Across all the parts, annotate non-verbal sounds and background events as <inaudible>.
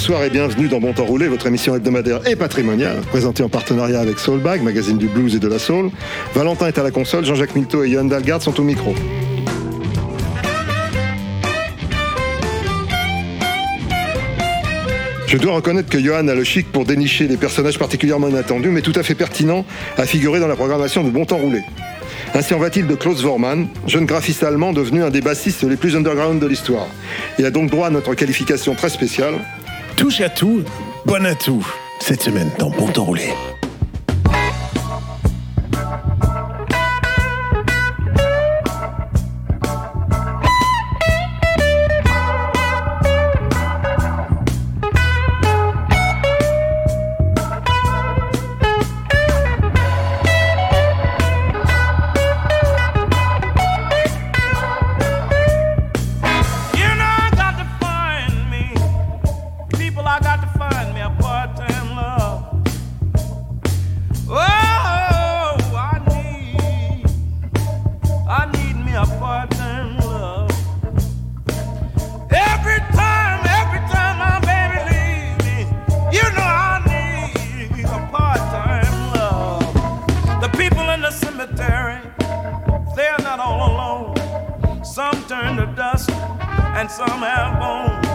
Bonsoir et bienvenue dans Bon Temps Roulé, votre émission hebdomadaire et patrimoniale, présentée en partenariat avec Soulbag, magazine du blues et de la soul. Valentin est à la console, Jean-Jacques Milto et Johan Dalgard sont au micro. Je dois reconnaître que Johan a le chic pour dénicher des personnages particulièrement inattendus, mais tout à fait pertinents à figurer dans la programmation de Bon Temps Roulé. Ainsi en va-t-il de Klaus Vormann, jeune graphiste allemand devenu un des bassistes les plus underground de l'histoire. Il a donc droit à notre qualification très spéciale, touche à tout, bon à tout, cette semaine dans Bon Temps Roulé. And some have bone.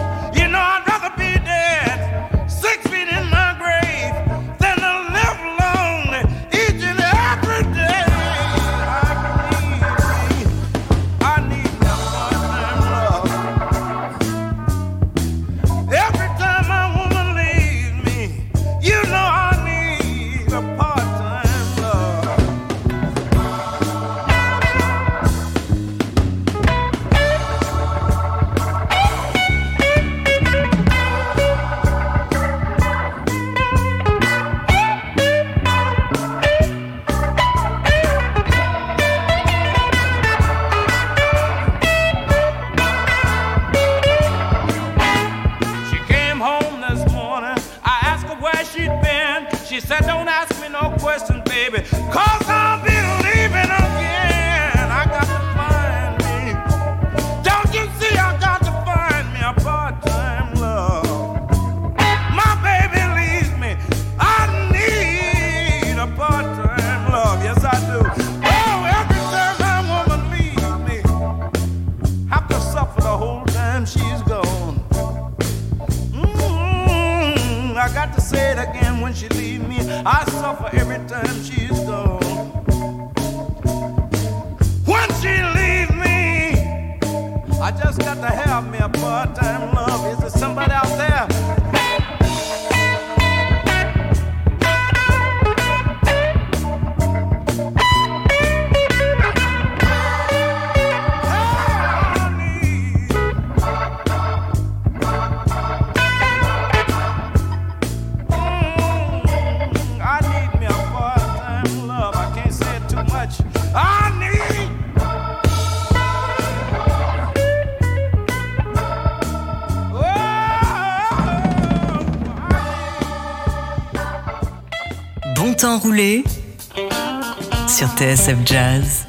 Sur TSF Jazz.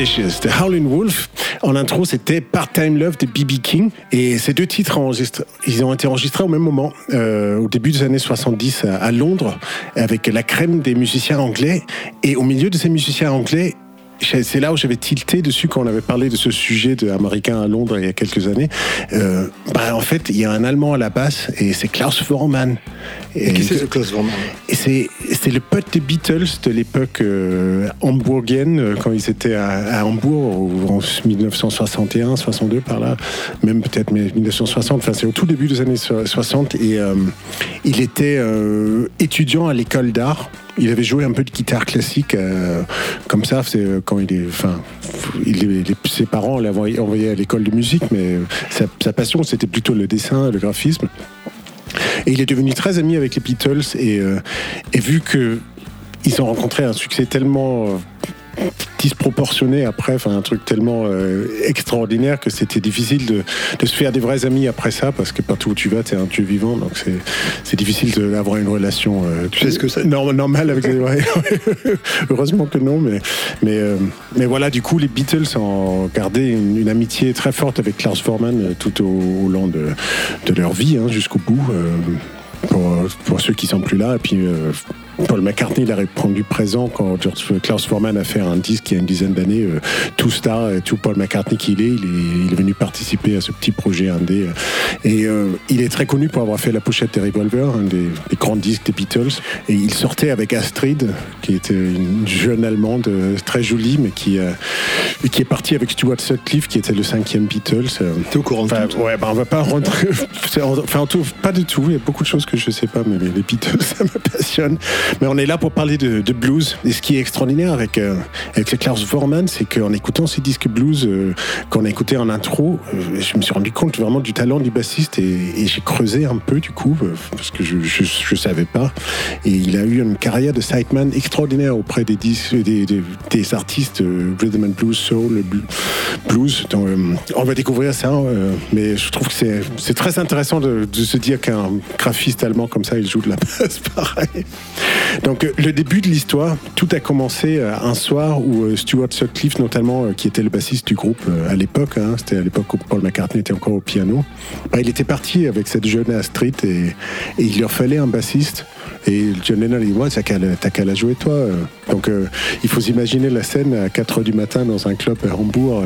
Superstitious de Howlin' Wolf. En intro, c'était Part-Time Love de B.B. King. Et ces deux titres, ils ont été enregistrés au même moment, euh, au début des années 70 à, Londres, avec la crème des musiciens anglais. Et au milieu de ces musiciens anglais, c'est là où j'avais tilté dessus quand on avait parlé de ce sujet de américain à Londres il y a quelques années. Euh, bah, en fait, il y a un Allemand à la basse et c'est Klaus Vormann. Et qui c'est ce Klaus Vormann c'est le pote des Beatles de l'époque euh, hambourgienne, euh, quand ils étaient à, à Hambourg, ou en 1961, 62 par là, même peut-être mais 1960, enfin c'est au tout début des années so- 60, et euh, il était étudiant à l'école d'art. Il avait joué un peu de guitare classique, euh, comme ça, c'est euh, quand il est, enfin, ses parents l'avaient envoyé à l'école de musique, mais euh, sa, passion c'était plutôt le dessin, le graphisme. Et il est devenu très ami avec les Beatles et, et vu que ils ont rencontré un succès tellement disproportionné après, enfin un truc tellement euh, extraordinaire que c'était difficile de, de se faire des vrais amis après ça parce que partout où tu vas, tu es un dieu vivant, donc c'est difficile d'avoir une relation. euh, Tu sais ce que c'est? norm- normale avec les <laughs> ouais. Heureusement que non, mais mais euh, mais voilà, du coup, les Beatles ont gardé une, une amitié très forte avec Klaus Vormann euh, tout au, au long de, de leur vie, hein, jusqu'au bout. pour, pour ceux qui sont plus là, et puis Paul McCartney il a répondu présent quand George- Klaus Vormann a fait un disque il y a une dizaine d'années, euh, tout star, et tout Paul McCartney qu'il est, il est, il est venu participer à ce petit projet indé. euh, et euh, il est très connu pour avoir fait la pochette des Revolver, un des, des grands disques des Beatles. Et il sortait avec Astrid, qui était une jeune allemande euh, très jolie, mais qui, euh, qui est partie avec Stuart Sutcliffe, qui était le cinquième Beatles. euh, T'es au courant de tout ouais, bah, on va pas rentrer. <laughs> Enfin, en tout, pas du tout. Il y a beaucoup de choses que je sais pas, mais les Beatles, <laughs> ça me passionne. Mais on est là pour parler de, blues. Et ce qui est extraordinaire avec, euh, avec Klaus Vormann, c'est qu'en écoutant ces disques blues euh, qu'on a écouté en intro, euh, je me suis rendu compte vraiment du talent du bassiste et, j'ai creusé un peu du coup, parce que je, je savais pas. Et il a eu une carrière de sideman extraordinaire auprès des, des, artistes rhythm and blues, soul, bl- blues. Donc, on va découvrir ça, mais je trouve que c'est c'est très intéressant de, de se dire qu'un graphiste allemand comme ça, il joue de la <laughs> basse pareil. Donc euh, le début de l'histoire, tout a commencé euh, un soir où euh, Stuart Sutcliffe, notamment, qui était le bassiste du groupe à l'époque, hein, c'était à l'époque où Paul McCartney était encore au piano, bah, il était parti avec cette jeune Astrid et, il leur fallait un bassiste. Et John Lennon dit, ouais, t'as qu'à la jouer toi. Donc euh, il faut s'imaginer la scène à 4h du matin dans un club à Hambourg.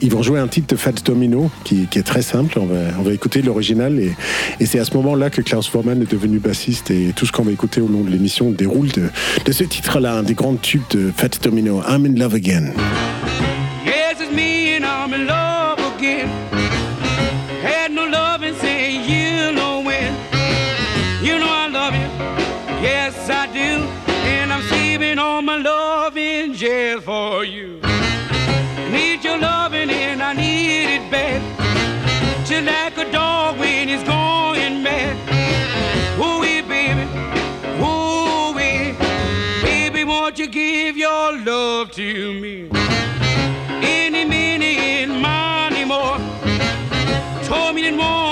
Ils vont jouer un titre de Fats Domino qui, est très simple. On va, on va écouter l'original et, et c'est à ce moment-là que Klaus Vormann est devenu bassiste et tout ce qu'on va écouter au long de l'émission déroule de, de ce titre-là, un des grands tubes de Fats Domino, I'm in Love Again. Yes, it's me and I'm in love you. Need your loving and I need it bad. Just like a dog when he's going mad. Ooh, wee, baby. Ooh, wee. Baby, won't you give your love to me? any minute money more. Told me didn't want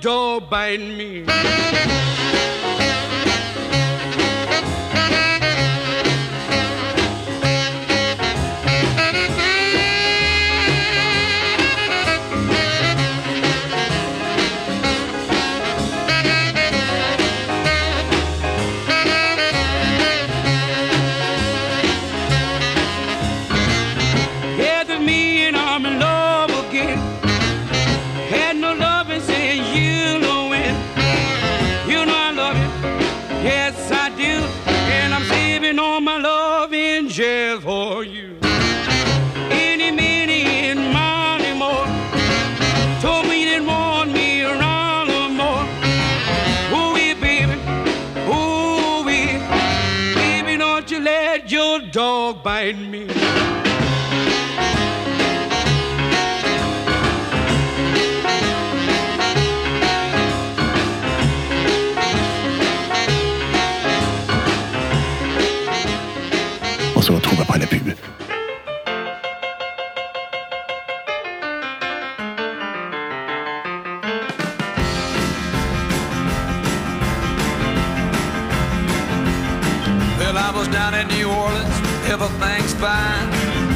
don't bind me. for you. Any minute in Molly Moore told me he'd want me around no more. Oh, yeah, baby, oh, yeah. Baby, don't you let your dog bite me. Fine.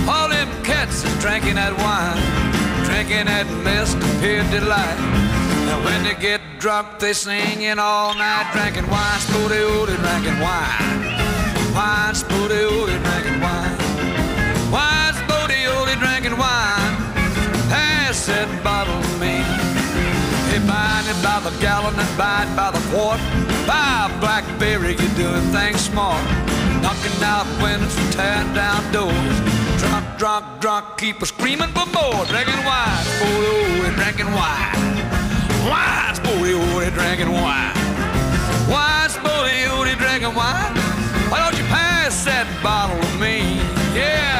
All them cats is drinking that wine, drinking that mist of pure delight. And when they get drunk, they singing all night, drinking wine, spooty ooty, drinking wine. Wine, spooty ooty, drinking wine. Wine, spooty ooty, drinking wine. Pass that bottle to me. Hey, buying it by the gallon and buy it by the quart. Buy a blackberry, you're doing things smart. Knocking out windows and tearing down doors. Drunk, drunk, drunk, keep a screaming for more. Drinking wine, spooty ooty, oh, drinking wine. Wine, spooty ooty, oh, drinking wine. Wine, spooty ooty, oh, drinking wine. Why don't you pass that bottle to me? Yeah.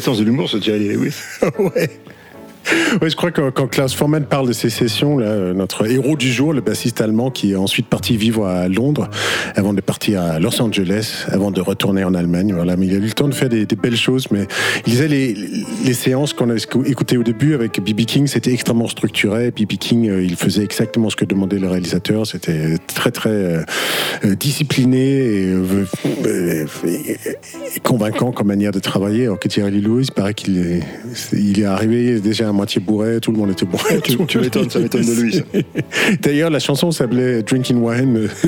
Quel sens de l'humour ce Jerry Lewis <laughs> ouais. Ouais, je crois que quand Klaus Forman parle de ces sessions, là, euh, notre héros du jour, le bassiste allemand qui est ensuite parti vivre à Londres, avant de partir à Los Angeles, avant de retourner en Allemagne. Voilà, mais il a eu le temps de faire des, belles choses. Mais il disait les, les séances qu'on a écoutées au début avec B.B. King, c'était extrêmement structuré. B.B. King, euh, il faisait exactement ce que demandait le réalisateur. C'était très très euh, discipliné et, convaincant comme manière de travailler. Alors que Thierry Lewis, il paraît qu'il est, il est arrivé déjà à moitié bourré, tout le monde était bourré. Tu- tu m'étonnes, ça m'étonne de lui. <laughs> D'ailleurs, la chanson s'appelait Drinking Wine. <laughs>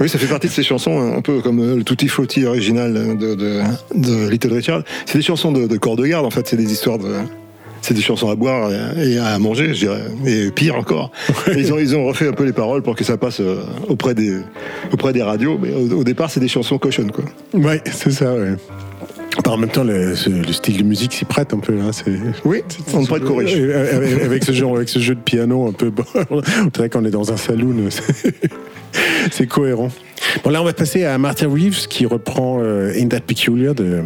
Oui, ça fait partie de ces chansons un peu comme euh, le Tutti Frutti original de, de, de Little Richard. C'est des chansons de, de corps de garde, en fait. C'est des histoires de. C'est des chansons à boire et à manger, je dirais. Et pire encore. Ils ont, ils ont refait un peu les paroles pour que ça passe euh, auprès des, auprès des radios. Mais au, au départ, c'est des chansons cochonnes, quoi. ouais, c'est ça, ouais. En même temps, le, style de musique s'y prête un peu. Hein, oui, on ne prête qu'au. Avec ce, jeu de piano un peu. <laughs> on dirait qu'on est dans un saloon. <laughs> C'est cohérent. Bon, là, on va passer à Martha Reeves qui reprend euh, In That Peculiar de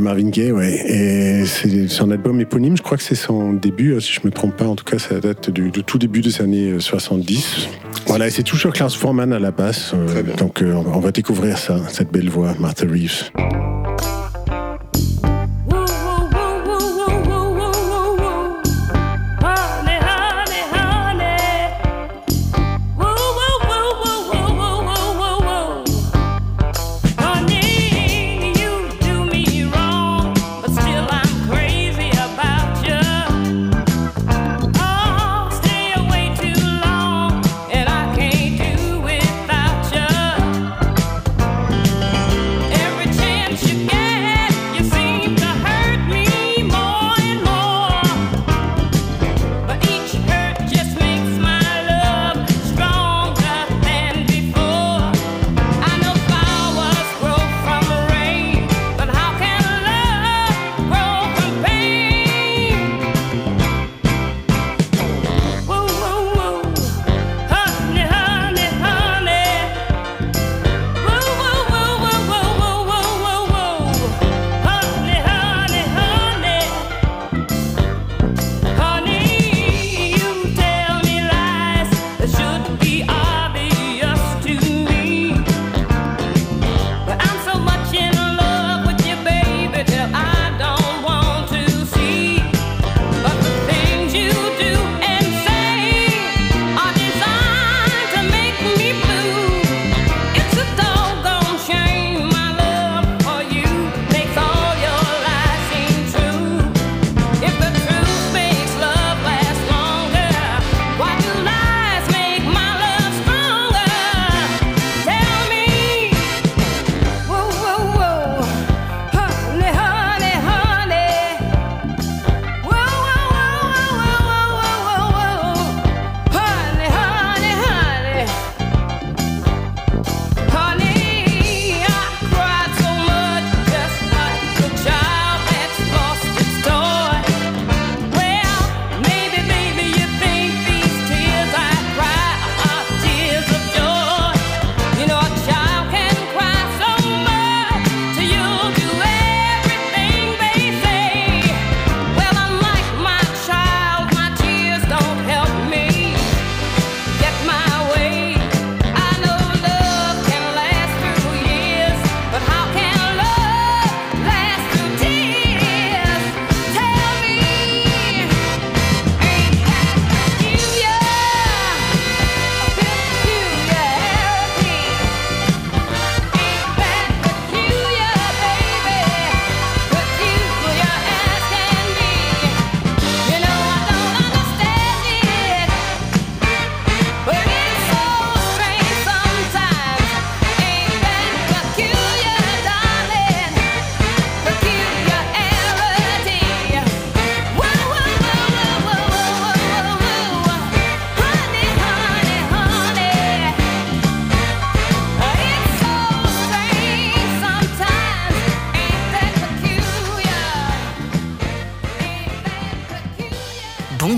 Marvin Gaye. Ouais. Et c'est son album éponyme, je crois que c'est son début, hein, si je ne me trompe pas. En tout cas, ça date du, de tout début des années euh, 70. Voilà, et c'est toujours Klaus Forman à la basse. Euh, donc, euh, on va découvrir ça, cette belle voix, Martha Reeves.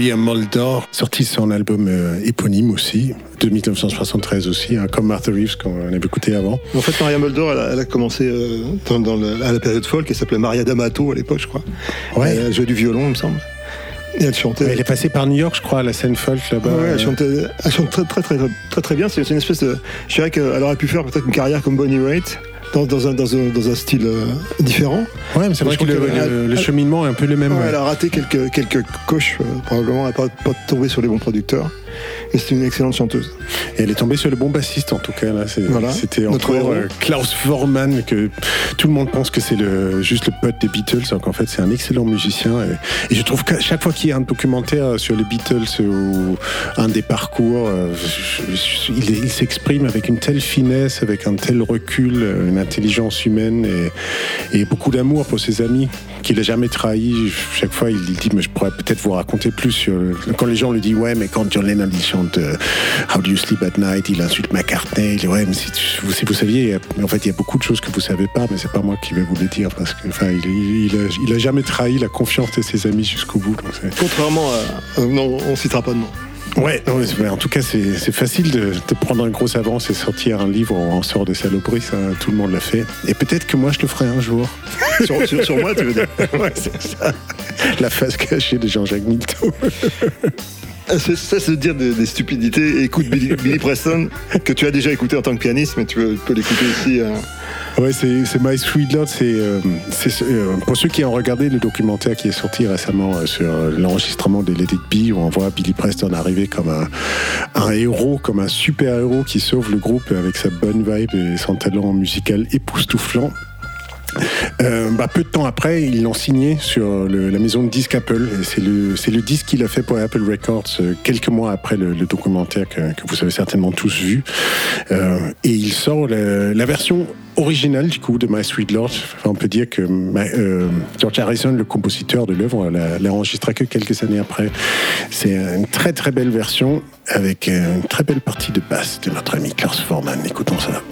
Maria Moldor, sorti son album euh, éponyme aussi, de 1973 aussi, hein, comme Martha Reeves qu'on avait écouté avant. En fait, Maria Moldor, elle a, elle a commencé euh, dans, dans le- à la période folk, elle s'appelait Maria D'Amato à l'époque, je crois. Ouais. Elle jouait du violon, il me semble. Et elle chantait. Elle est passée par New York, je crois, à la scène folk là-bas. Ouais, elle, chantait, elle chante très très très très, très, bien. C'est c'est une espèce de. Je dirais qu'elle aurait pu faire peut-être une carrière comme Bonnie Raitt dans, dans, un, dans, un, dans un style euh, différent. Ouais, mais c'est vrai que le, cheminement est un peu le même. Ouais, ouais. Elle a raté quelques, quelques coches, euh, probablement. Elle n'a pas, pas tombé sur les bons producteurs. Mais c'est une excellente chanteuse. Et elle est tombée sur le bon bassiste en tout cas. Là, Voilà. c'était Notre encore euh, Klaus Vormann que tout le monde pense que c'est le, juste le pote des Beatles, alors qu'en fait c'est un excellent musicien. Et, et je trouve qu'à chaque fois qu'il y a un documentaire sur les Beatles ou un des parcours, euh, je- je- il, il s'exprime avec une telle finesse, avec un tel recul, euh, une intelligence humaine et, et beaucoup d'amour pour ses amis qu'il a jamais trahi. Chaque fois, il dit, mais je pourrais peut-être vous raconter plus sur le- quand les gens lui disent, ouais, mais quand John Lennon il chante euh, How do you sleep at night, il insulte McCartney, il dit, ouais, mais si, tu- vous, si vous saviez, mais en fait, il y a beaucoup de choses que vous savez pas, mais c'est pas moi qui vais vous les dire parce que, enfin, il, il, il a, il a jamais trahi la confiance de ses amis jusqu'au bout. donc Contrairement à. euh, non, on citera pas de nom. Ouais, non, mais en tout cas, c'est facile de, de prendre une grosse avance et sortir un livre on sort de saloperies, ça, tout le monde l'a fait. Et peut-être que moi, je le ferai un jour. <laughs> sur, sur- sur moi, tu veux dire <laughs> ouais, c'est ça. La face cachée de Jean-Jacques Milteau. <laughs> Ah, c'est de dire des, des stupidités. Écoute Billy, Billy Preston, que tu as déjà écouté en tant que pianiste, mais tu peux, peux l'écouter ici. euh. Ouais, c'est c'est My Sweet Lord. C'est euh, euh, pour ceux qui ont regardé le documentaire qui est sorti récemment euh, sur l'enregistrement de Let It Be, où on voit Billy Preston arriver comme un, un héros, comme un super héros qui sauve le groupe avec sa bonne vibe et son talent musical époustouflant. Euh, bah, peu de temps après, ils l'ont signé sur la maison de disque Apple. C'est le, disque qu'il a fait pour Apple Records euh, quelques mois après le, documentaire que, vous avez certainement tous vu. Euh, et il sort la, version originale du coup de My Sweet Lord. On peut dire que George Harrison, le compositeur de l'œuvre, l'a, enregistré que quelques années après. C'est une très très belle version avec une très belle partie de basse de notre ami Klaus Forman. Écoutons ça.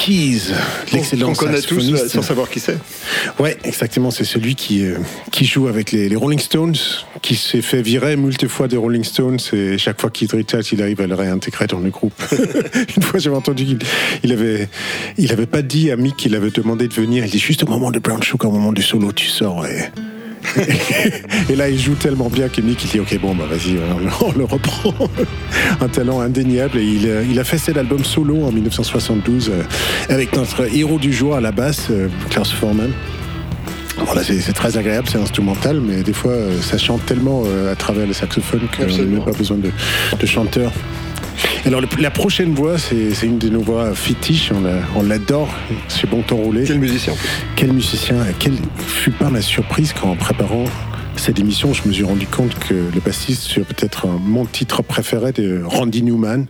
Keys, l'excellent On connaît tous euh, sans savoir qui c'est. Ouais, exactement. C'est celui qui, euh, qui joue avec les, les Rolling Stones, qui s'est fait virer multiples fois des Rolling Stones et chaque fois qu'il il arrive à le réintégrer dans le groupe. <laughs> Une fois, j'avais entendu qu'il il avait, il avait pas dit à Mick qu'il avait demandé de venir. Il dit juste au moment de Brown Sugar, au moment du solo, tu sors. Et, et là, il joue tellement bien que Mick, il dit Ok, bon, bah vas-y, on, le- reprend. Un talent indéniable. Et il, a- il a fait cet album solo en 1972 euh, avec notre héros du jour à la basse, euh, Klaus Forman. Voilà, c'est très agréable, c'est instrumental, mais des fois, euh, ça chante tellement euh, à travers le saxophone qu'on n'a même pas besoin de, de chanteur. Alors, le- la prochaine voix, c'est une de nos voix fétiches, on l'adore, c'est Bon Temps Roulé. Quel musicien? Quel musicien, quelle fut pas ma surprise quand en préparant cette émission, je me suis rendu compte que le bassiste sur peut-être un- mon titre préféré de Randy Newman,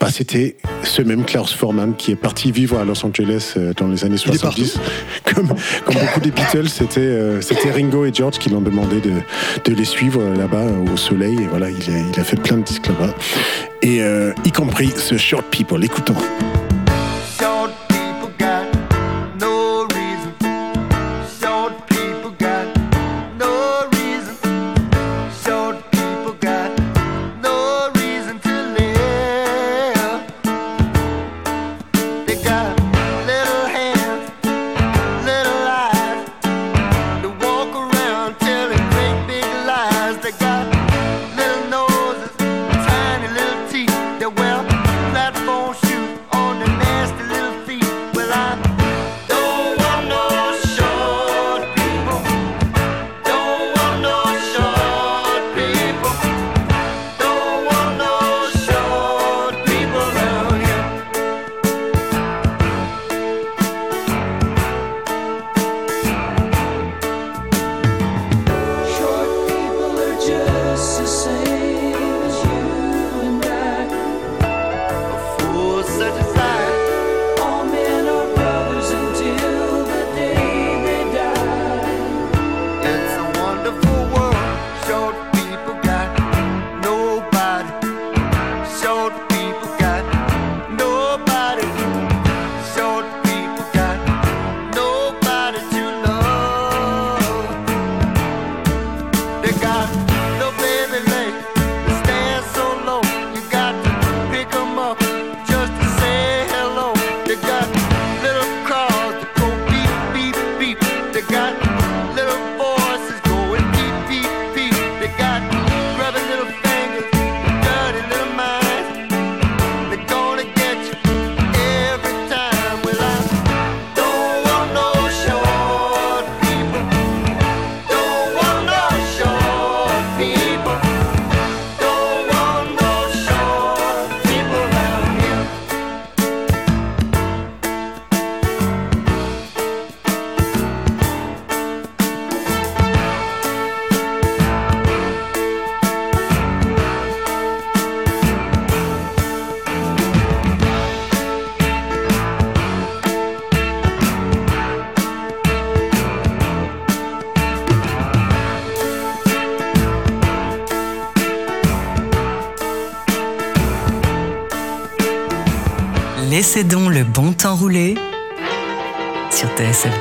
bah, c'était ce même Klaus Forman qui est parti vivre à Los Angeles euh, dans les années Il est 70. <laughs> Comme, comme beaucoup des Beatles, c'était euh, Ringo et George qui l'ont demandé de, de les suivre euh, là-bas euh, au soleil. Et voilà, il a, il a fait plein de disques là-bas. Et euh, y compris ce Short People. Écoutons.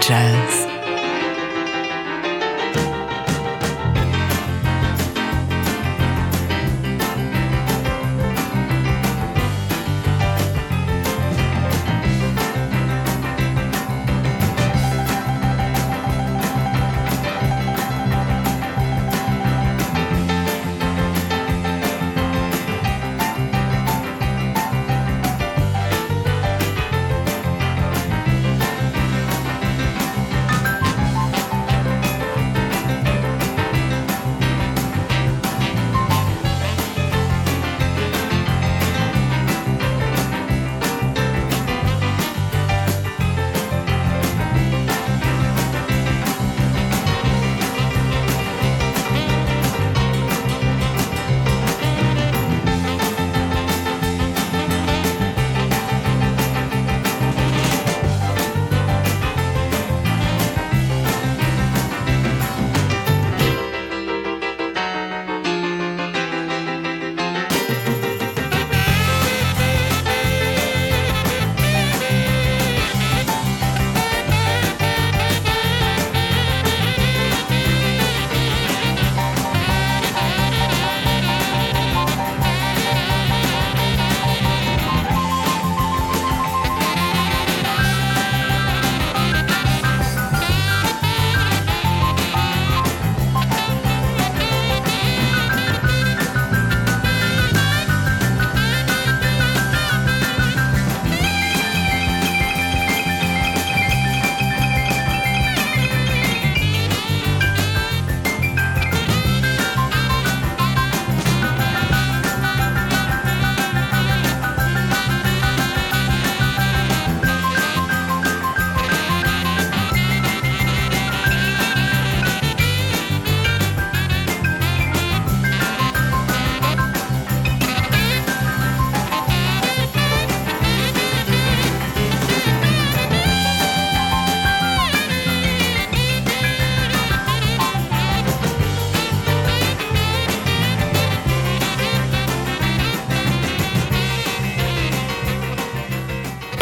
Jazz.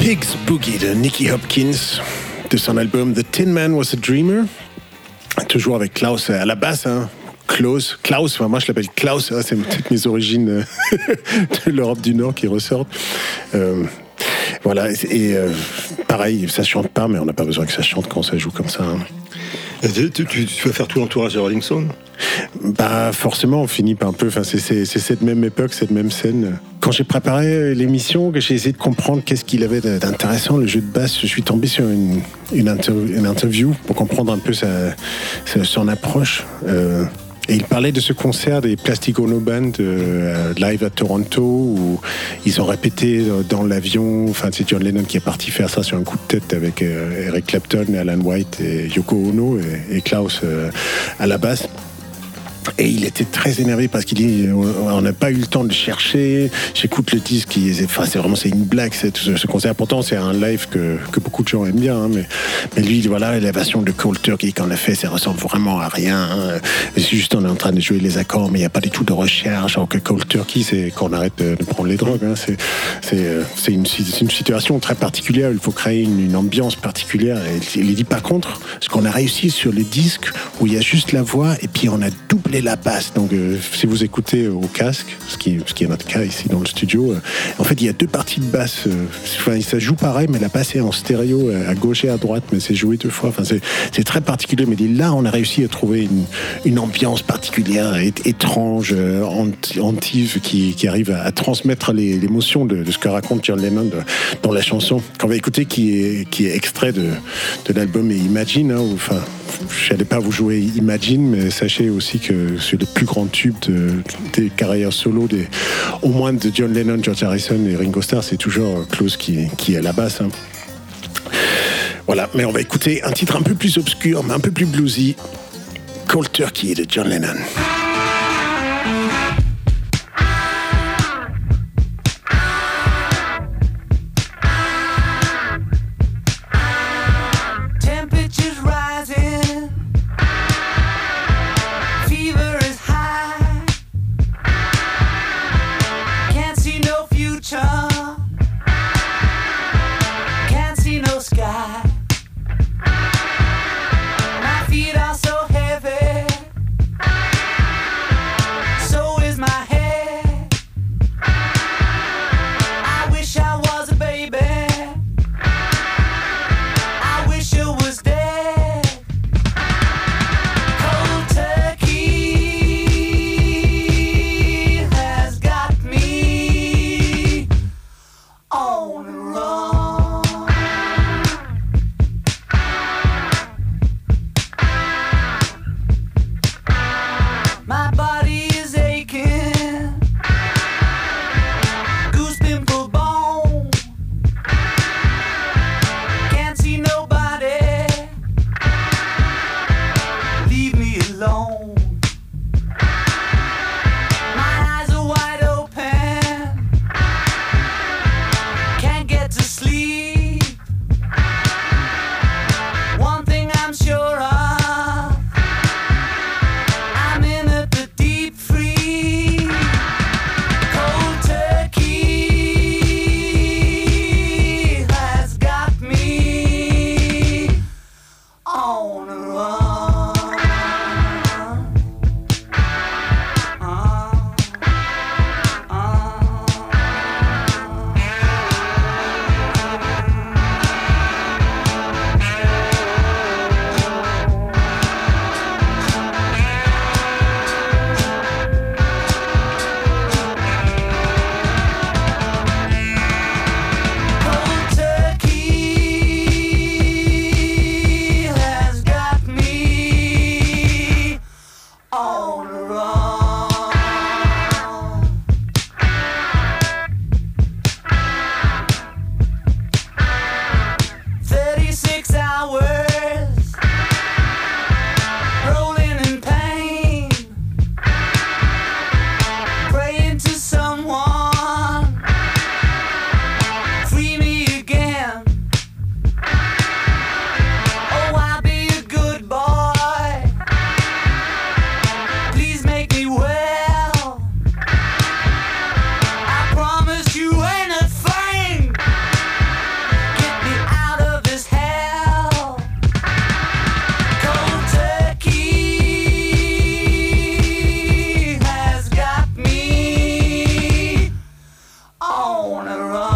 Pig's Boogie de Nicky Hopkins, de son album The Tin Man Was a Dreamer. Toujours avec Klaus à la basse, hein. Klaus, Klaus, enfin, moi je l'appelle Klaus, hein, c'est peut-être mes origines euh, <laughs> de l'Europe du Nord qui ressortent. Euh, voilà, et euh, pareil, ça chante pas, mais on n'a pas besoin que ça chante quand ça joue comme ça. hein. Tu, tu- tu vas faire tout l'entourage de Rolling Stone Bah forcément, on finit par un peu. Enfin, c'est- cette même époque, cette même scène. Quand j'ai préparé l'émission, j'ai essayé de comprendre qu'est-ce qu'il avait d'intéressant le jeu de basse, je suis tombé sur une, une, interv- une interview pour comprendre un peu sa- son approche. Euh, et il parlait de ce concert des Plastic Ono Band euh, live à Toronto où ils ont répété dans l'avion. Enfin, c'est John Lennon qui est parti faire ça sur un coup de tête avec euh, Eric Clapton, Alan White et Yoko Ono et, et Klaus euh, à la basse. Et il était très énervé parce qu'il dit on n'a pas eu le temps de chercher. J'écoute le disque, enfin c'est vraiment c'est une blague c'est ce, ce concert. Pourtant c'est un live que, que beaucoup de gens aiment bien, hein, mais mais lui voilà version de Cold Turkey qu'on a fait, ça ressemble vraiment à rien. hein. C'est juste on est en train de jouer les accords, mais il n'y a pas du tout de recherche. Alors que Cold Turkey c'est qu'on arrête de, prendre les drogues. hein. C'est c'est euh, une, une situation très particulière. Il faut créer une, ambiance particulière. Il dit par contre, ce qu'on a réussi sur le disque où il y a juste la voix et puis on a doublé la basse. Donc euh, si vous écoutez au casque, ce qui, ce qui est notre cas ici dans le studio, euh, en fait il y a deux parties de basse. euh, Enfin, ça joue pareil, mais la basse est en stéréo euh, à gauche et à droite, mais c'est joué deux fois. Enfin, c'est très particulier. Mais là, on a réussi à trouver une, une ambiance particulière, étrange, euh, anti- antive, qui, qui arrive à, transmettre l'émotion de, ce que raconte John Lennon de- dans la chanson qu'on va écouter, qui est, qui est extrait de, de l'album Imagine. hein, enfin, je n'allais pas vous jouer Imagine, mais sachez aussi que c'est le plus grand tube de- des carrières solo, des, au moins de John Lennon, George Harrison et Ringo Starr, c'est toujours qui, qui est à la basse. hein. Voilà, mais on va écouter un titre un peu plus obscur, mais un peu plus bluesy. Cold Turkey de John Lennon. I wanna run.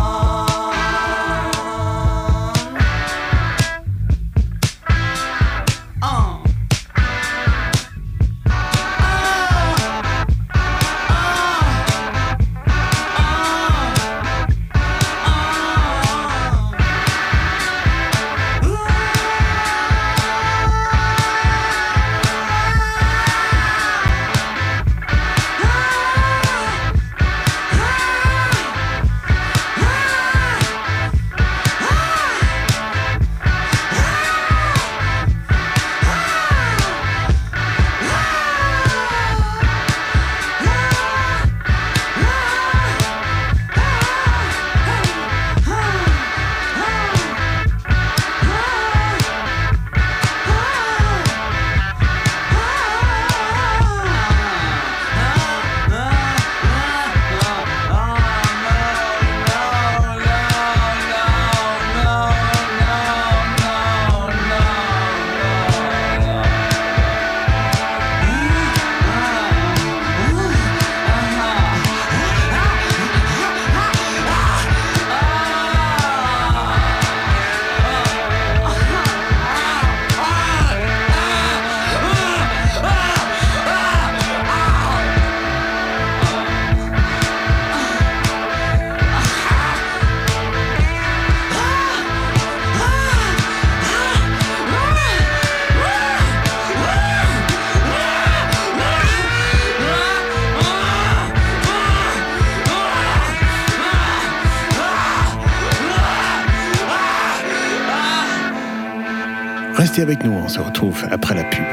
Restez avec nous, on se retrouve après la pub.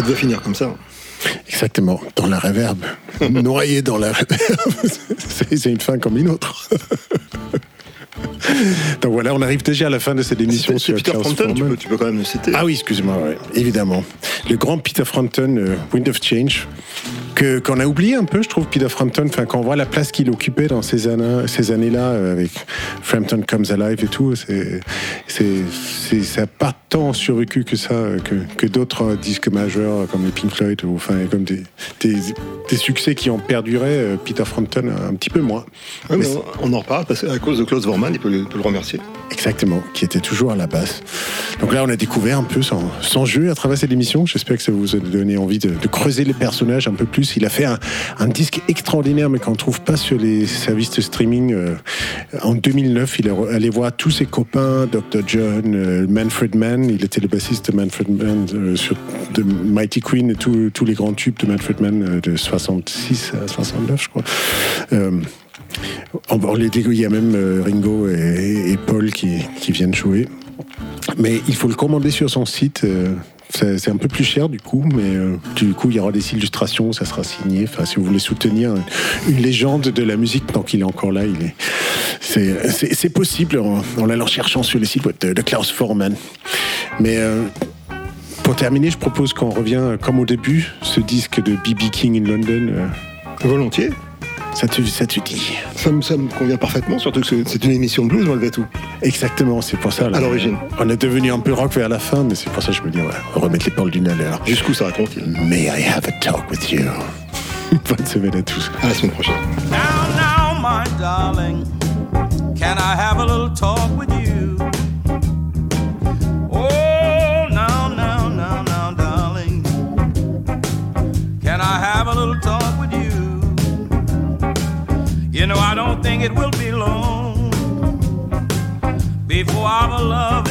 Ça devait finir comme ça. Exactement, dans la réverb. <laughs> Noyé dans la réverb. C'est une fin comme une autre. Donc voilà, on arrive déjà à la fin de cette émission sur Peter Frampton, tu peux, tu peux quand même le citer. Ah oui, excuse-moi, ouais, évidemment. Le grand Peter Frampton, euh, Wind of Change, que qu'on a oublié un peu, je trouve, Peter Frampton. Enfin, quand on voit la place qu'il occupait dans ces années, ces années-là, euh, avec Frampton Comes Alive et tout, c'est, ça n'a pas tant survécu que ça, euh, que, que d'autres disques majeurs comme les Pink Floyd, ou enfin, comme des, des, des succès qui ont perduré. euh, Peter Frampton un petit peu moins. Ouais, Mais on, en reparle parce qu'à cause de Klaus Vorman, il peut, le- il peut le remercier. Exactement, qui était toujours à la basse. Donc là, on a découvert un peu son, son jeu à travers cette émission. J'espère que ça vous a donné envie de, de creuser les personnages un peu plus. Il a fait un, disque extraordinaire, mais qu'on ne trouve pas sur les services de streaming. Euh, en 2009, il est allé voir tous ses copains, Dr. John, euh, Manfred Mann. Il était le bassiste de Manfred Mann euh, sur de Mighty Queen et tous les grands tubes de Manfred Mann de 66 à 69, je crois. On, il y a même Ringo et, Paul qui viennent jouer. Mais il faut le commander sur son site. euh, c'est un peu plus cher du coup, mais euh, du coup il y aura des illustrations, ça sera signé. Enfin, si vous voulez soutenir une légende de la musique tant qu'il est encore là. C'est possible en, en allant cherchant sur le site web de, Klaus Forman. Mais euh, pour terminer, je propose qu'on revient comme au début, ce disque de B.B. King in London. Volontiers. Ça te, ça te dit Ça me, ça me convient parfaitement, surtout que c'est- une émission de blues malgré tout. Exactement, c'est pour ça. là, À l'origine. On est devenu un peu rock vers la fin, mais c'est pour ça que je me dis, ouais, on va remettre les paroles d'une à l'heure. Jusqu'où ça raconte-t-il May I have a talk with you? <laughs> Bonne semaine à tous. À la semaine prochaine. Now, now, my darling, can I have a little talk with you? You know, I don't think it will be long before our love